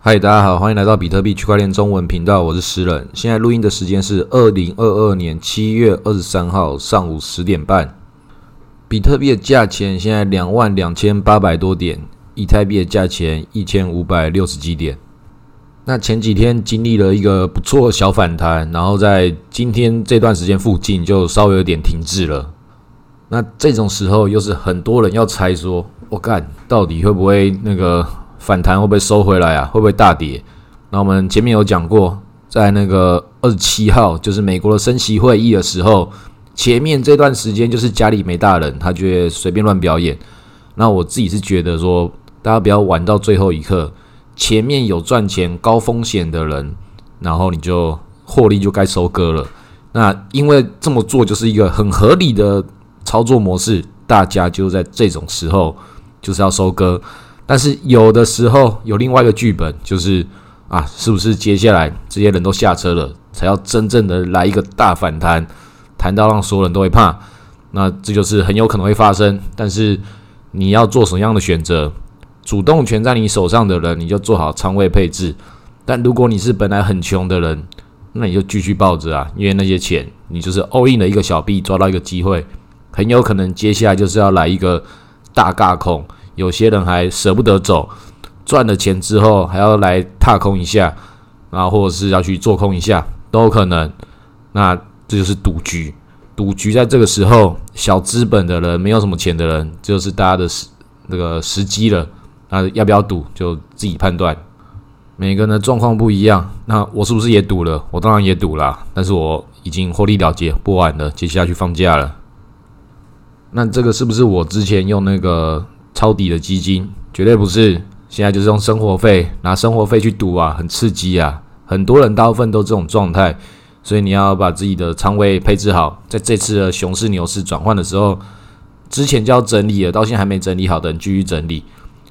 嗨，大家好，欢迎来到比特币区块链中文频道，我是诗人。现在录音的时间是二零二二年七月二十三号上午十点半。比特币的价钱现在两万两千八百多点，以太币的价钱一千五百六十几点。那前几天经历了一个不错的小反弹，然后在今天这段时间附近就稍微有点停滞了。那这种时候又是很多人要猜说，我干到底会不会那个？反弹会不会收回来啊？会不会大跌？那我们前面有讲过，在那个二十七号，就是美国的升息会议的时候，前面这段时间就是家里没大人，他觉得随便乱表演。那我自己是觉得说，大家不要玩到最后一刻，前面有赚钱高风险的人，然后你就获利就该收割了。那因为这么做就是一个很合理的操作模式，大家就在这种时候就是要收割。但是有的时候有另外一个剧本，就是啊，是不是接下来这些人都下车了，才要真正的来一个大反弹，弹到让所有人都会怕？那这就是很有可能会发生。但是你要做什么样的选择？主动权在你手上的人，你就做好仓位配置。但如果你是本来很穷的人，那你就继续抱着啊，因为那些钱你就是 all in 的一个小币，抓到一个机会，很有可能接下来就是要来一个大尬空。有些人还舍不得走，赚了钱之后还要来踏空一下，然后或者是要去做空一下，都有可能。那这就是赌局，赌局在这个时候，小资本的人，没有什么钱的人，就是大家的时那个时机了。那要不要赌，就自己判断。每个人的状况不一样，那我是不是也赌了？我当然也赌了，但是我已经获利了结，不玩了，接下去放假了。那这个是不是我之前用那个？抄底的基金绝对不是，现在就是用生活费拿生活费去赌啊，很刺激啊！很多人大部分都这种状态，所以你要把自己的仓位配置好，在这次的熊市牛市转换的时候，之前就要整理了，到现在还没整理好的，你继续整理，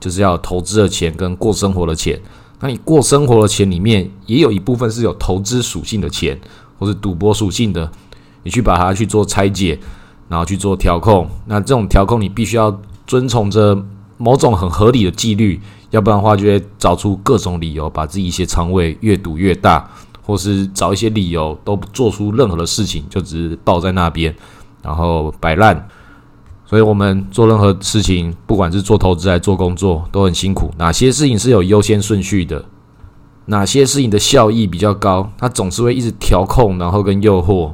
就是要投资的钱跟过生活的钱。那你过生活的钱里面也有一部分是有投资属性的钱，或是赌博属性的，你去把它去做拆解，然后去做调控。那这种调控你必须要。遵从着某种很合理的纪律，要不然的话就会找出各种理由，把自己一些仓位越赌越大，或是找一些理由都不做出任何的事情，就只是抱在那边，然后摆烂。所以，我们做任何事情，不管是做投资还是做工作，都很辛苦。哪些事情是有优先顺序的？哪些事情的效益比较高？它总是会一直调控，然后跟诱惑。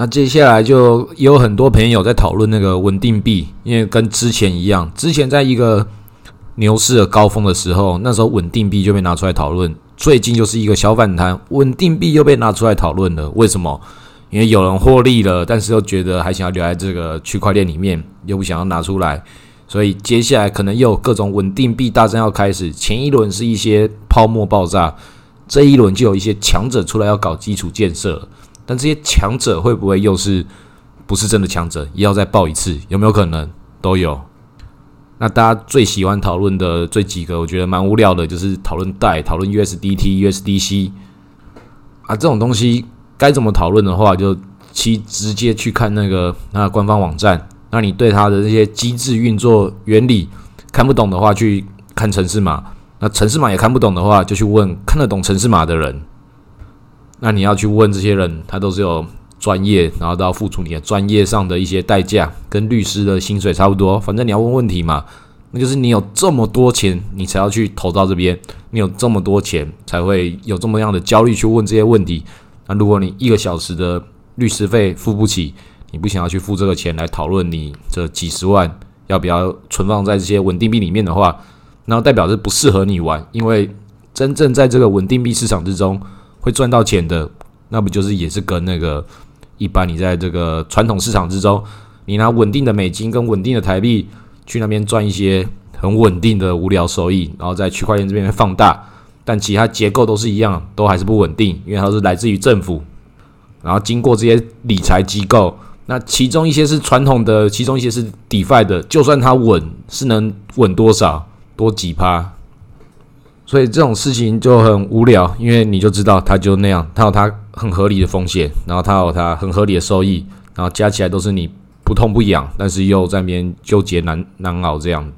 那接下来就有很多朋友在讨论那个稳定币，因为跟之前一样，之前在一个牛市的高峰的时候，那时候稳定币就被拿出来讨论。最近就是一个小反弹，稳定币又被拿出来讨论了。为什么？因为有人获利了，但是又觉得还想要留在这个区块链里面，又不想要拿出来，所以接下来可能又有各种稳定币大战要开始。前一轮是一些泡沫爆炸，这一轮就有一些强者出来要搞基础建设。但这些强者会不会又是不是真的强者？也要再爆一次？有没有可能？都有。那大家最喜欢讨论的这几个，我觉得蛮无聊的，就是讨论代、讨论 USDT、USDC 啊这种东西，该怎么讨论的话，就其直接去看那个那官方网站。那你对它的那些机制运作原理看不懂的话，去看城市码。那城市码也看不懂的话，就去问看得懂城市码的人。那你要去问这些人，他都是有专业，然后都要付出你的专业上的一些代价，跟律师的薪水差不多。反正你要问问题嘛，那就是你有这么多钱，你才要去投到这边；你有这么多钱，才会有这么样的焦虑去问这些问题。那如果你一个小时的律师费付不起，你不想要去付这个钱来讨论你这几十万要不要存放在这些稳定币里面的话，那代表是不适合你玩，因为真正在这个稳定币市场之中。会赚到钱的，那不就是也是跟那个一般你在这个传统市场之中，你拿稳定的美金跟稳定的台币去那边赚一些很稳定的无聊收益，然后在区块链这边放大，但其他结构都是一样，都还是不稳定，因为它是来自于政府，然后经过这些理财机构，那其中一些是传统的，其中一些是 DeFi 的，就算它稳，是能稳多少，多几趴。所以这种事情就很无聊，因为你就知道它就那样，它有它很合理的风险，然后它有它很合理的收益，然后加起来都是你不痛不痒，但是又在那边纠结难难熬这样。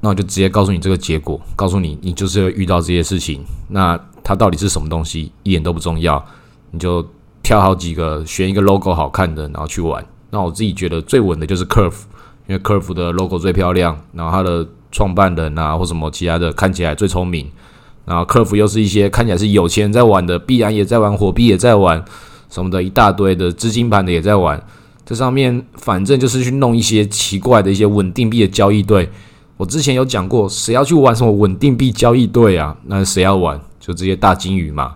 那我就直接告诉你这个结果，告诉你你就是会遇到这些事情。那它到底是什么东西，一点都不重要，你就挑好几个，选一个 logo 好看的，然后去玩。那我自己觉得最稳的就是 Curve，因为 Curve 的 logo 最漂亮，然后它的创办人啊或什么其他的看起来最聪明，然后客服又是一些看起来是有钱人在玩的，必然也在玩，火币也在玩，什么的一大堆的资金盘的也在玩。这上面反正就是去弄一些奇怪的一些稳定币的交易对。我之前有讲过，谁要去玩什么稳定币交易对啊？那谁要玩？就这些大金鱼嘛。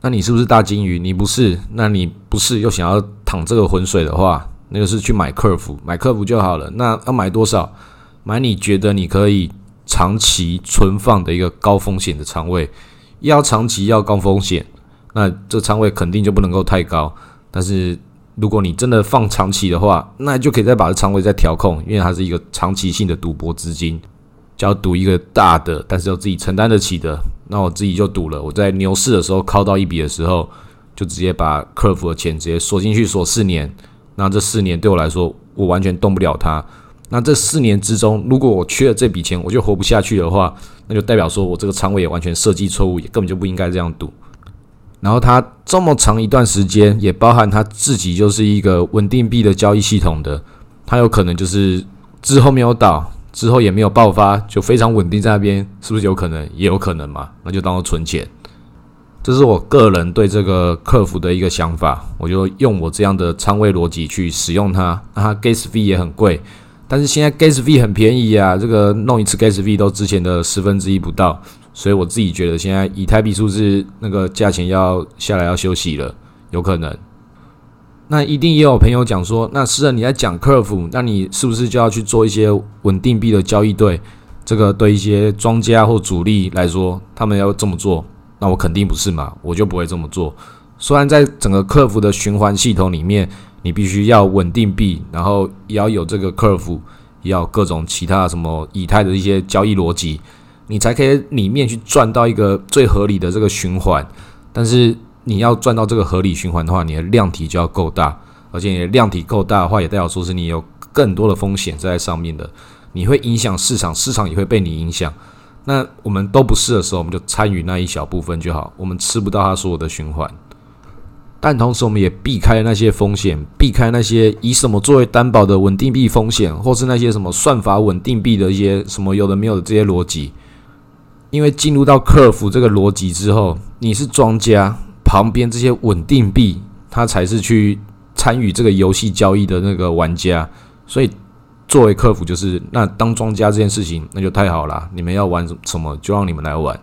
那你是不是大金鱼？你不是，那你不是又想要淌这个浑水的话，那个是去买客服，买客服就好了。那要买多少？买你觉得你可以长期存放的一个高风险的仓位。要长期要高风险，那这仓位肯定就不能够太高。但是如果你真的放长期的话，那就可以再把这仓位再调控，因为它是一个长期性的赌博资金，就要赌一个大的，但是要自己承担得起的。那我自己就赌了，我在牛市的时候靠到一笔的时候，就直接把客服的钱直接锁进去锁四年。那这四年对我来说，我完全动不了它。那这四年之中，如果我缺了这笔钱，我就活不下去的话，那就代表说我这个仓位也完全设计错误，也根本就不应该这样赌。然后他这么长一段时间，也包含他自己就是一个稳定币的交易系统的，他有可能就是之后没有倒。之后也没有爆发，就非常稳定在那边，是不是有可能？也有可能嘛，那就当做存钱。这是我个人对这个客服的一个想法，我就用我这样的仓位逻辑去使用它。那它 gas fee 也很贵，但是现在 gas fee 很便宜啊，这个弄一次 gas fee 都之前的十分之一不到，所以我自己觉得现在以太币数字那个价钱要下来要休息了，有可能。那一定也有朋友讲说，那诗人你在讲客服，那你是不是就要去做一些稳定币的交易对？这个对一些庄家或主力来说，他们要这么做，那我肯定不是嘛，我就不会这么做。虽然在整个客服的循环系统里面，你必须要稳定币，然后也要有这个客服，要各种其他什么以太的一些交易逻辑，你才可以里面去赚到一个最合理的这个循环，但是。你要赚到这个合理循环的话，你的量体就要够大，而且你的量体够大的话，也代表说是你有更多的风险在上面的，你会影响市场，市场也会被你影响。那我们都不是的时候，我们就参与那一小部分就好，我们吃不到它所有的循环。但同时，我们也避开那些风险，避开那些以什么作为担保的稳定币风险，或是那些什么算法稳定币的一些什么有的没有的这些逻辑。因为进入到客服这个逻辑之后，你是庄家。旁边这些稳定币，它才是去参与这个游戏交易的那个玩家，所以作为客服，就是那当庄家这件事情，那就太好了。你们要玩什么，就让你们来玩。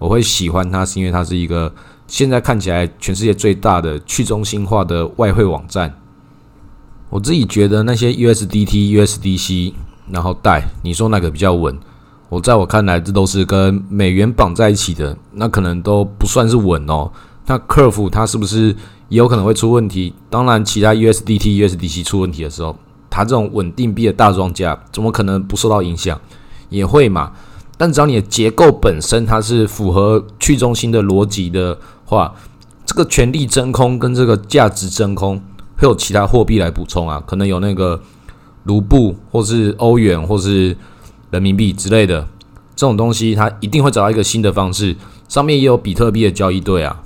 我会喜欢它，是因为它是一个现在看起来全世界最大的去中心化的外汇网站。我自己觉得那些 USDT、USDC，然后带你说哪个比较稳？我在我看来，这都是跟美元绑在一起的，那可能都不算是稳哦。那客服它是不是也有可能会出问题？当然，其他 USDT、USDC 出问题的时候，它这种稳定币的大庄家怎么可能不受到影响？也会嘛。但只要你的结构本身它是符合去中心的逻辑的话，这个权力真空跟这个价值真空会有其他货币来补充啊，可能有那个卢布或是欧元或是人民币之类的这种东西，它一定会找到一个新的方式。上面也有比特币的交易对啊。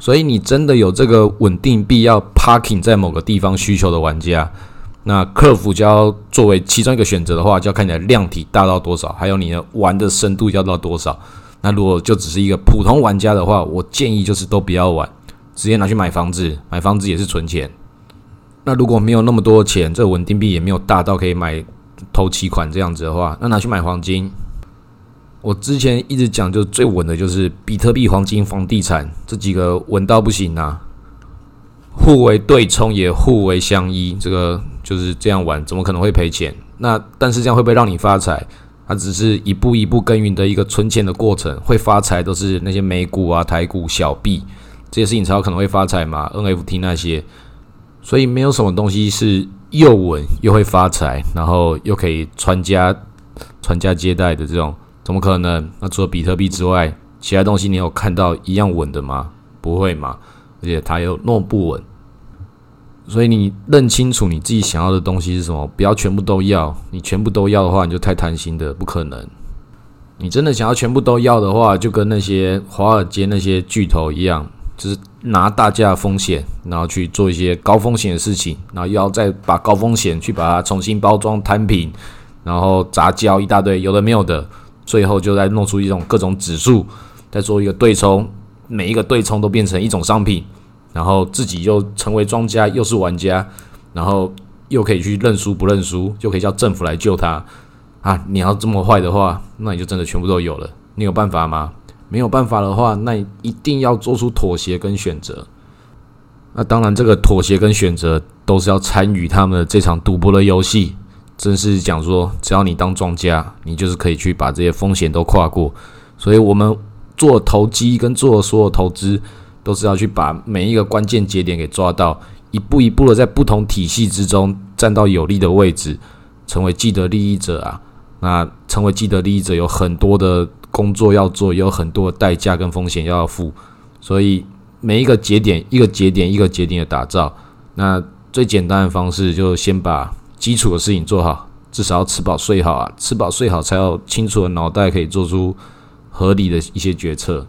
所以你真的有这个稳定币要 parking 在某个地方需求的玩家，那客服就要作为其中一个选择的话，就要看你的量体大到多少，还有你的玩的深度要到多少。那如果就只是一个普通玩家的话，我建议就是都不要玩，直接拿去买房子，买房子也是存钱。那如果没有那么多钱，这稳定币也没有大到可以买投期款这样子的话，那拿去买黄金。我之前一直讲，就最稳的就是比特币、黄金、房地产这几个稳到不行啊，互为对冲也互为相依，这个就是这样玩，怎么可能会赔钱？那但是这样会不会让你发财？它只是一步一步耕耘的一个存钱的过程，会发财都是那些美股啊、台股、小币这些事情才有可能会发财嘛？NFT 那些，所以没有什么东西是又稳又会发财，然后又可以传家传家接代的这种。怎么可能？那除了比特币之外，其他东西你有看到一样稳的吗？不会嘛？而且它又弄不稳。所以你认清楚你自己想要的东西是什么，不要全部都要。你全部都要的话，你就太贪心的，不可能。你真的想要全部都要的话，就跟那些华尔街那些巨头一样，就是拿大价风险，然后去做一些高风险的事情，然后又要再把高风险去把它重新包装摊平，然后杂交一大堆有的没有的，最后就再弄出一种各种指数，再做一个对冲，每一个对冲都变成一种商品。然后自己又成为庄家，又是玩家，然后又可以去认输不认输，就可以叫政府来救他啊！你要这么坏的话，那你就真的全部都有了。你有办法吗？没有办法的话，那你一定要做出妥协跟选择。那当然，这个妥协跟选择都是要参与他们的这场赌博的游戏。真是讲说，只要你当庄家，你就是可以去把这些风险都跨过。所以我们做投机跟做所有投资。都是要去把每一个关键节点给抓到，一步一步的在不同体系之中站到有利的位置，成为既得利益者啊。那成为既得利益者有很多的工作要做，也有很多的代价跟风险要付。所以每一个节点，一个节点，一个节点的打造，那最简单的方式就先把基础的事情做好，至少要吃饱睡好啊，吃饱睡好才有清楚的脑袋可以做出合理的一些决策。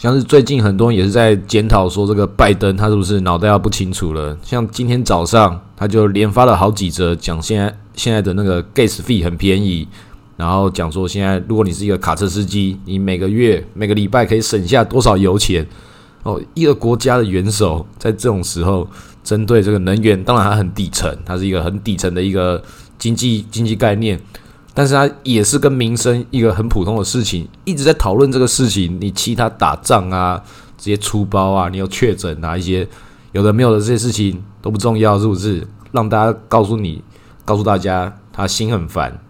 像是最近很多人也是在检讨说，这个拜登他是不是脑袋要不清楚了？像今天早上他就连发了好几则，讲现在现在的那个 gas fee 很便宜，然后讲说现在如果你是一个卡车司机，你每个月每个礼拜可以省下多少油钱？哦，一个国家的元首在这种时候针对这个能源，当然它很底层，它是一个很底层的一个经济经济概念。但是它也是跟民生一个很普通的事情，一直在讨论这个事情。你其他打仗啊，这些出包啊，你有确诊啊，一些有的没有的这些事情都不重要，是不是？让大家告诉你，告诉大家，他心很烦，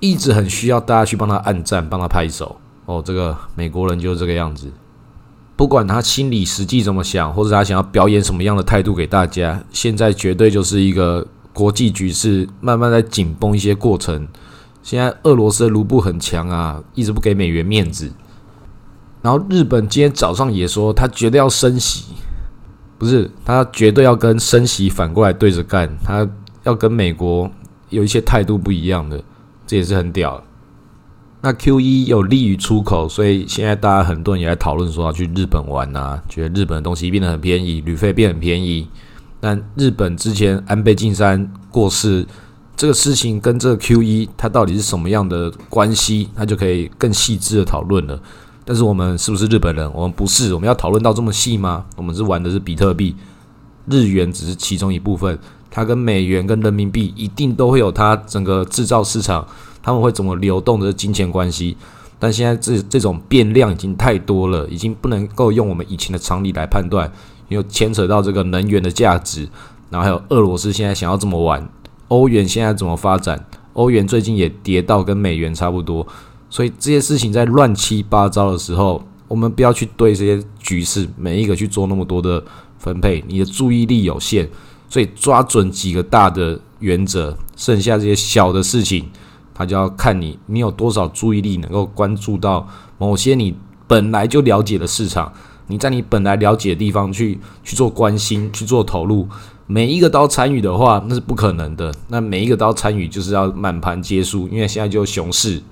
一直很需要大家去帮他按赞，帮他拍手。哦，这个美国人就是这个样子，不管他心里实际怎么想，或者他想要表演什么样的态度给大家，现在绝对就是一个国际局势慢慢在紧绷一些过程。现在俄罗斯的卢布很强啊，一直不给美元面子。然后日本今天早上也说，他绝对要升息，不是他绝对要跟升息反过来对着干，他要跟美国有一些态度不一样的，这也是很屌。那 Q 一有利于出口，所以现在大家很多人也在讨论说要去日本玩啊，觉得日本的东西变得很便宜，旅费变很便宜。但日本之前安倍晋三过世。这个事情跟这个 Q 一它到底是什么样的关系，那就可以更细致的讨论了。但是我们是不是日本人？我们不是。我们要讨论到这么细吗？我们是玩的是比特币，日元只是其中一部分。它跟美元跟人民币一定都会有它整个制造市场，他们会怎么流动的金钱关系。但现在这这种变量已经太多了，已经不能够用我们以前的常理来判断，因为牵扯到这个能源的价值，然后还有俄罗斯现在想要这么玩。欧元现在怎么发展？欧元最近也跌到跟美元差不多，所以这些事情在乱七八糟的时候，我们不要去对这些局势每一个去做那么多的分配，你的注意力有限，所以抓准几个大的原则，剩下这些小的事情，他就要看你你有多少注意力能够关注到某些你本来就了解的市场，你在你本来了解的地方去去做关心，去做投入。每一个都参与的话，那是不可能的。那每一个都要参与，就是要满盘皆输。因为现在就熊市，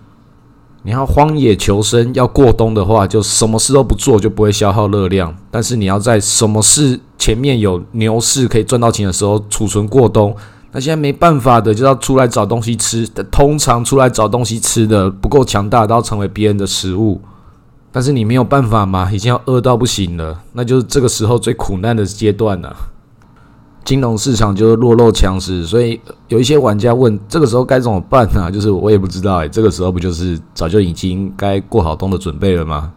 你要荒野求生，要过冬的话，就什么事都不做，就不会消耗热量。但是你要在什么事前面有牛市可以赚到钱的时候储存过冬。那现在没办法的，就要出来找东西吃。通常出来找东西吃的不够强大，都要成为别人的食物。但是你没有办法嘛，已经要饿到不行了，那就是这个时候最苦难的阶段了。金融市场就是弱肉强食，所以有一些玩家问：这个时候该怎么办呢？就是我也不知道哎，这个时候不就是早就已经该过好冬的准备了吗？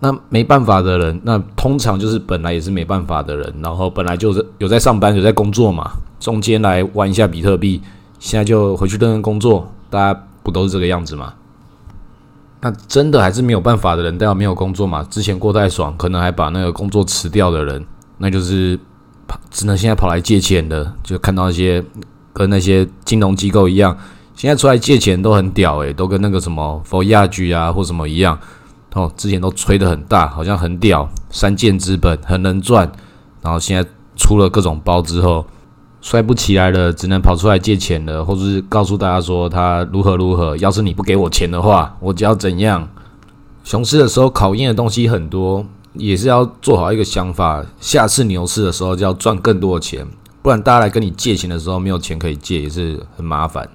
那没办法的人，那通常就是本来也是没办法的人，然后本来就是有在上班、有在工作嘛，中间来玩一下比特币，现在就回去认真工作，大家不都是这个样子吗？那真的还是没有办法的人，大家没有工作嘛？之前过太爽，可能还把那个工作辞掉的人，那就是。只能现在跑来借钱的，就看到一些跟那些金融机构一样，现在出来借钱都很屌诶，都跟那个什么 For 亚居啊或什么一样哦，之前都吹得很大，好像很屌，三箭资本很能赚，然后现在出了各种包之后，摔不起来了，只能跑出来借钱了，或者是告诉大家说他如何如何。要是你不给我钱的话，我就要怎样？熊市的时候考验的东西很多，也是要做好一个想法，下次牛市的时候就要赚更多的钱，不然大家来跟你借钱的时候没有钱可以借，也是很麻烦。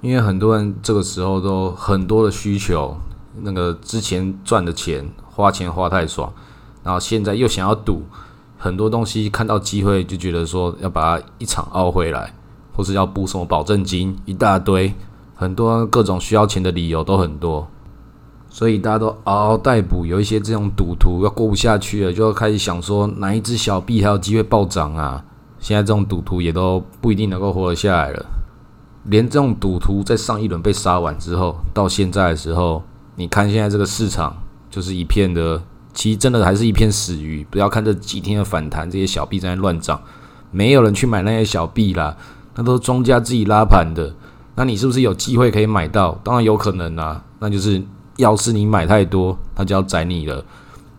因为很多人这个时候都很多的需求，那个之前赚的钱花钱花太爽，然后现在又想要赌。很多东西看到机会就觉得说要把它一场熬回来，或是要补什么保证金，一大堆，很多各种需要钱的理由都很多，所以大家都嗷嗷待哺。有一些这种赌徒要过不下去了，就要开始想说哪一只小币还有机会暴涨啊！现在这种赌徒也都不一定能够活得下来了。连这种赌徒在上一轮被杀完之后，到现在的时候，你看现在这个市场就是一片的。其实真的还是一片死鱼，不要看这几天的反弹，这些小币在乱涨，没有人去买那些小币啦，那都是庄家自己拉盘的。那你是不是有机会可以买到？当然有可能啊，那就是要是你买太多，他就要宰你了；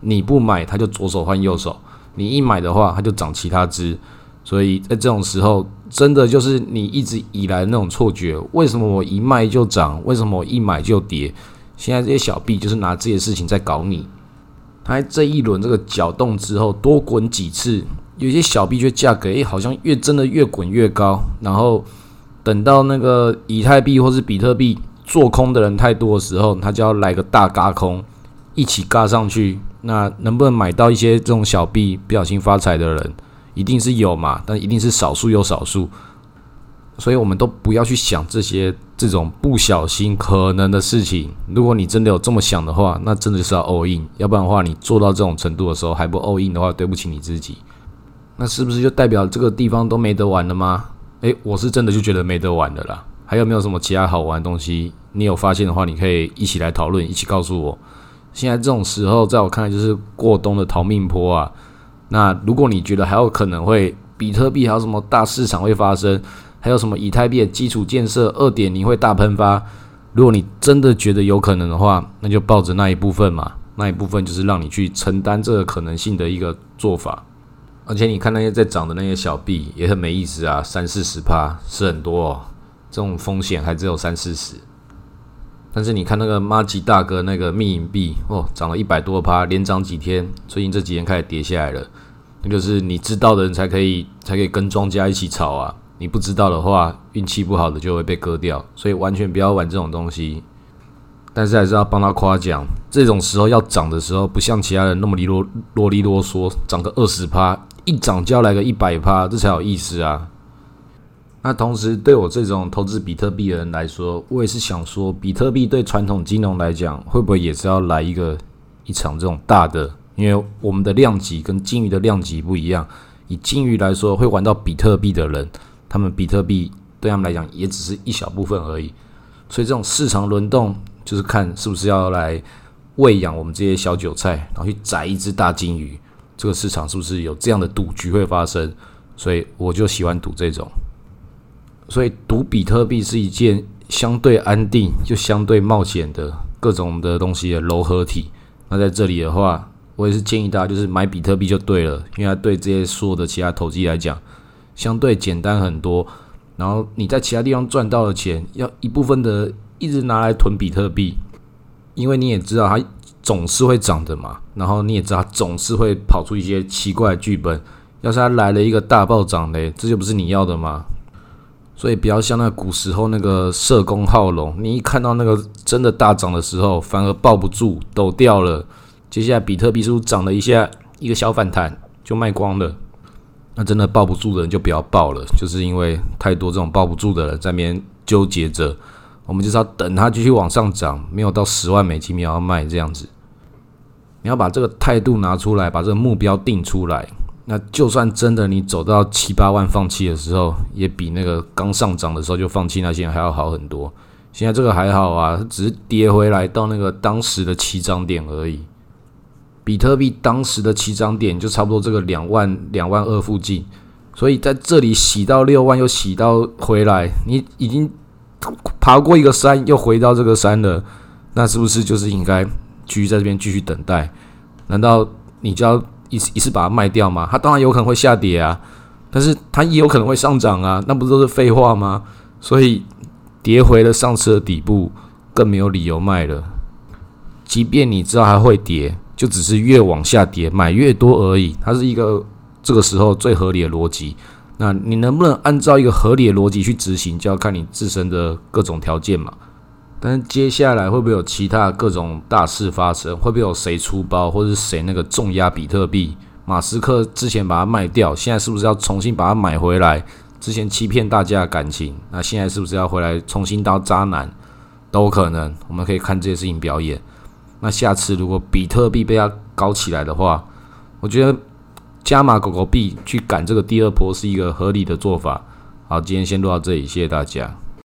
你不买，他就左手换右手；你一买的话，他就涨其他只。所以在这种时候，真的就是你一直以来的那种错觉：为什么我一卖就涨？为什么我一买就跌？现在这些小币就是拿这些事情在搞你。它这一轮这个搅动之后，多滚几次，有些小币就价格诶，好像越真的越滚越高。然后等到那个以太币或是比特币做空的人太多的时候，他就要来个大嘎空，一起嘎上去。那能不能买到一些这种小币不小心发财的人，一定是有嘛？但一定是少数又少数。所以我们都不要去想这些这种不小心可能的事情。如果你真的有这么想的话，那真的是要 all in。要不然的话，你做到这种程度的时候还不 all in 的话，对不起你自己。那是不是就代表这个地方都没得玩了吗？诶，我是真的就觉得没得玩的啦。还有没有什么其他好玩的东西？你有发现的话，你可以一起来讨论，一起告诉我。现在这种时候，在我看来就是过冬的逃命坡啊。那如果你觉得还有可能会比特币还有什么大市场会发生？还有什么以太币的基础建设二点零会大喷发？如果你真的觉得有可能的话，那就抱着那一部分嘛，那一部分就是让你去承担这个可能性的一个做法。而且你看那些在涨的那些小币也很没意思啊，三四十趴是很多，哦，这种风险还只有三四十。但是你看那个马吉大哥那个密银币哦，涨了一百多趴，连涨几天，最近这几天开始跌下来了。那就是你知道的人才可以才可以跟庄家一起炒啊。你不知道的话，运气不好的就会被割掉，所以完全不要玩这种东西。但是还是要帮他夸奖，这种时候要涨的时候，不像其他人那么啰啰啰里啰嗦，涨个二十趴，一涨就要来个一百趴，这才有意思啊。那同时，对我这种投资比特币的人来说，我也是想说，比特币对传统金融来讲，会不会也是要来一个一场这种大的？因为我们的量级跟金鱼的量级不一样，以金鱼来说，会玩到比特币的人。他们比特币对他们来讲也只是一小部分而已，所以这种市场轮动就是看是不是要来喂养我们这些小韭菜，然后去宰一只大金鱼。这个市场是不是有这样的赌局会发生？所以我就喜欢赌这种。所以赌比特币是一件相对安定就相对冒险的各种的东西的柔合体。那在这里的话，我也是建议大家就是买比特币就对了，因为它对这些所有的其他投机来讲。相对简单很多，然后你在其他地方赚到的钱，要一部分的一直拿来囤比特币，因为你也知道它总是会涨的嘛，然后你也知道它总是会跑出一些奇怪的剧本。要是它来了一个大暴涨嘞，这就不是你要的吗？所以不要像那古时候那个社工好龙，你一看到那个真的大涨的时候，反而抱不住，抖掉了。接下来比特币是不是涨了一下，一个小反弹就卖光了？那真的抱不住的人就不要抱了，就是因为太多这种抱不住的人在那边纠结着。我们就是要等它继续往上涨，没有到十万美金你要卖这样子。你要把这个态度拿出来，把这个目标定出来。那就算真的你走到七八万放弃的时候，也比那个刚上涨的时候就放弃那些还要好很多。现在这个还好啊，只是跌回来到那个当时的起涨点而已。比特币当时的起涨点就差不多这个两万两万二附近，所以在这里洗到六万又洗到回来，你已经爬过一个山又回到这个山了，那是不是就是应该继续在这边继续等待？难道你就要一一次把它卖掉吗？它当然有可能会下跌啊，但是它也有可能会上涨啊，那不都是废话吗？所以跌回了上次的底部，更没有理由卖了。即便你知道它会跌，就只是越往下跌，买越多而已。它是一个这个时候最合理的逻辑。那你能不能按照一个合理的逻辑去执行，就要看你自身的各种条件嘛。但是接下来会不会有其他各种大事发生？会不会有谁出包，或者是谁那个重压比特币？马斯克之前把它卖掉，现在是不是要重新把它买回来？之前欺骗大家的感情，那现在是不是要回来重新当渣男？都可能，我们可以看这些事情表演。那下次如果比特币被它搞起来的话，我觉得加码狗狗币去赶这个第二波是一个合理的做法。好，今天先录到这里，谢谢大家。